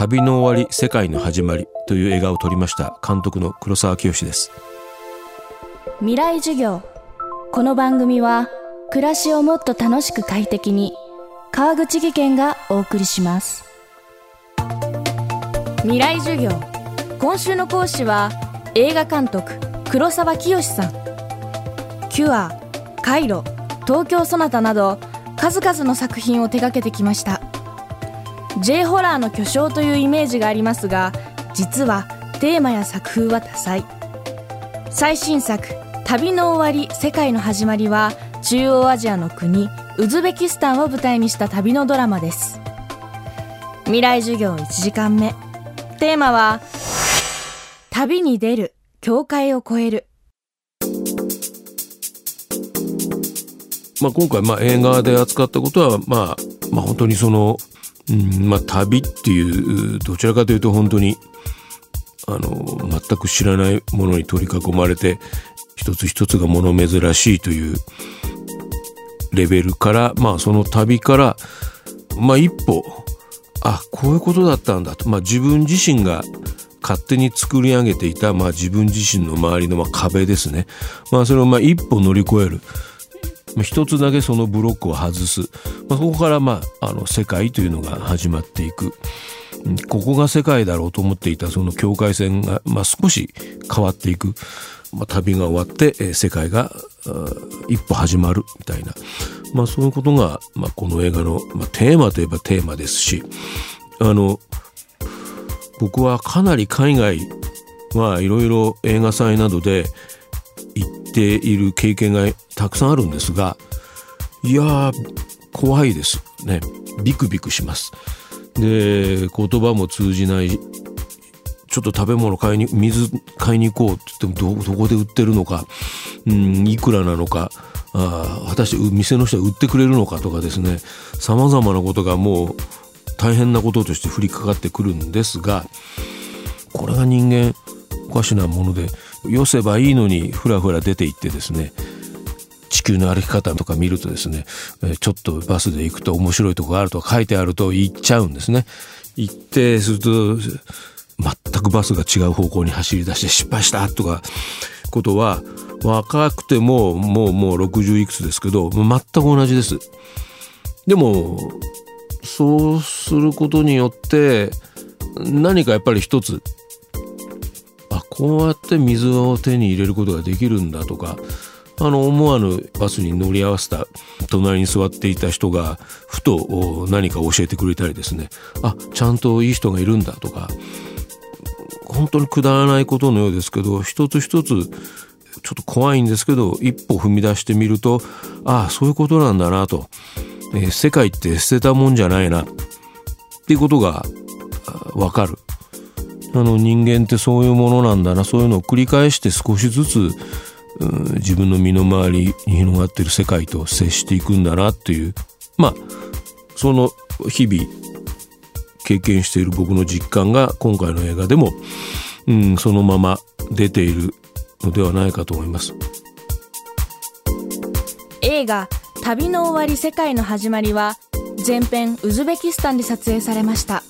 旅の終わり世界の始まりという映画を撮りました監督の黒沢清です。未来授業。この番組は暮らしをもっと楽しく快適に川口義賢がお送りします。未来授業。今週の講師は映画監督黒沢清さん。キュア、カイロ、東京ソナタなど数々の作品を手掛けてきました。J ホラーの巨匠というイメージがありますが実はテーマや作風は多彩。最新作「旅の終わり世界の始まり」は中央アジアの国ウズベキスタンを舞台にした旅のドラマです。未来授業1時間目。テーマは旅に出る境界を越える。まあ、今回まあ映画で扱ったことは、まあ、まあ本当にその、うんまあ、旅っていうどちらかというと本当にあの全く知らないものに取り囲まれて一つ一つが物珍しいというレベルからまあその旅からまあ一歩あこういうことだったんだと、まあ、自分自身が勝手に作り上げていた、まあ、自分自身の周りのま壁ですね、まあ、それをまあ一歩乗り越える。一つだけそのブロックを外す、まあ、そこからまああの世界というのが始まっていく。ここが世界だろうと思っていたその境界線が、まあ、少し変わっていく、まあ、旅が終わって、え、世界が一歩始まるみたいな、まあ、そういうことが、まあ、この映画の、まあ、テーマといえばテーマですしあの僕はかなり海外はいろいろ映画祭などでている経験がたくさんあるんですがいや怖いですね。ビクビクします。で言葉も通じない。ちょっと食べ物買いに水買いに行こうって言ってもどこで売ってるのか、うん、いくらなのか。あ果たして店の人は売ってくれるのかとかですね。さまざまなことがもう大変なこととして降りかかってくるんですがこれが人間おかしなものでよせばいいのにふらふら出ていってですね地球の歩き方とか見るとですねちょっとバスで行くと面白いとこがあると書いてあると行っちゃうんですね。行ってすると全くバスが違う方向に走り出して失敗したとかことは若くてももうもう60いくつですけど全く同じです。でもそうすることによって何かやっぱり一つこうやって水を手に入れることができるんだとかあの思わぬバスに乗り合わせた隣に座っていた人がふと何か教えてくれたりですね。あちゃんといい人がいるんだとか。本当にくだらないことのようですけど一つ一つちょっと怖いんですけど一歩踏み出してみるとああそういうことなんだなと、えー、世界って捨てたもんじゃないな。っていうことがわかる。あの人間ってそういうものなんだな。そういうのを繰り返して少しずつ自分の身の回りに広がっている世界と接していくんだなっていう。まあその日々経験している僕の実感が今回の映画でも、うん、そのまま出ているのではないかと思います。映画「旅の終わり世界の始まり」は前編ウズベキスタンで撮影されました。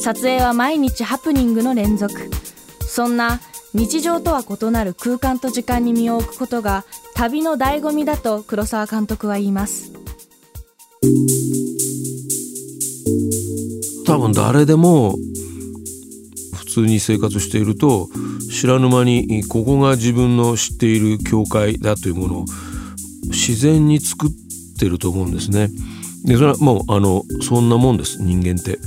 撮影は毎日ハプニングの連続そんな日常とは異なる空間と時間に身を置くことが旅の醍醐味だと黒沢監督は言います多分誰でも普通に生活していると知らぬ間にここが自分の知っている教会だというものを自然に作ってると思うんですね。でそれはもうあのそんなもんです人間って。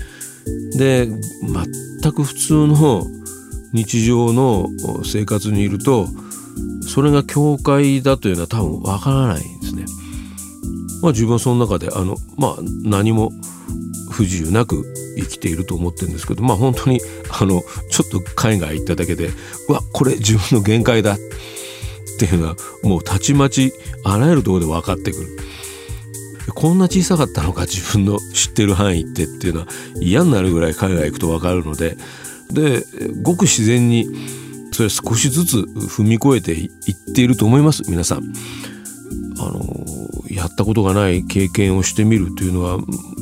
で全く普通の日常の生活にいるとそれが教会だというのは多分わからないんですね。まあ自分はその中であのまあ何も不自由なく生きていると思ってるんですけどまあ本当にあのちょっと海外行っただけでうわこれ自分の限界だっていうのはもうたちまちあらゆるところで分かってくる。こんな小さかったのか自分の知ってる範囲ってっていうのは嫌になるぐらい海外行くと分かるのででごく自然にそれ少しずつ踏み越えていっていると思います皆さん。あのやったことがない経験をしてみるというのは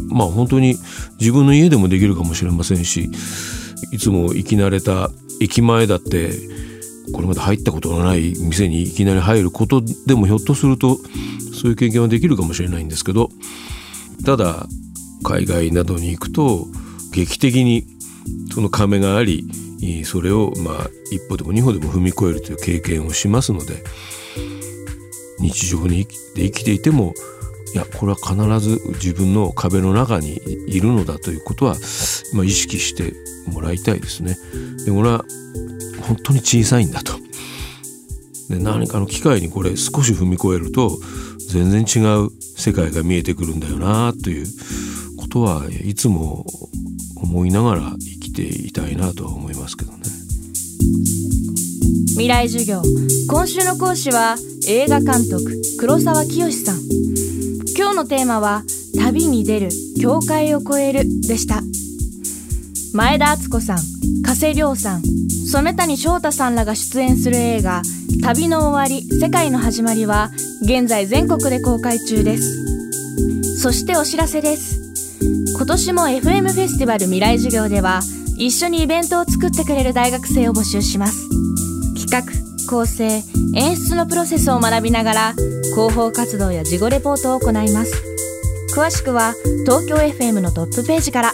まあ本当に自分の家でもできるかもしれませんしいつも行き慣れた駅前だってこれまで入ったことのない店にいきなり入ることでもひょっとするとそういう経験はできるかもしれないんですけどただ海外などに行くと劇的にその壁がありそれをまあ一歩でも二歩でも踏み越えるという経験をしますので日常にで生きていてもいやこれは必ず自分の壁の中にいるのだということは、まあ、意識してもらいたいですね。でこれは本当に小さいんだと。で何かの機会にこれ少し踏み越えると全然違う世界が見えてくるんだよなということはいつも思いながら生きていたいなとは思いますけどね。未来授業今週の講師は映画監督黒沢清さん今日のテーマは旅に出る境界を越えるでした前田敦子さん加瀬亮さん染谷翔太さんらが出演する映画「旅の終わり世界の始まり」は現在全国で公開中です。そしてお知らせです。今年も FM フェスティバル未来授業では一緒にイベントを作ってくれる大学生を募集します。企画構成演出のプロセスを学びながら広報活動や事後レポートを行います。詳しくは東京 FM のトップページから。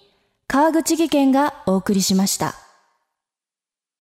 川口技研がお送りしました。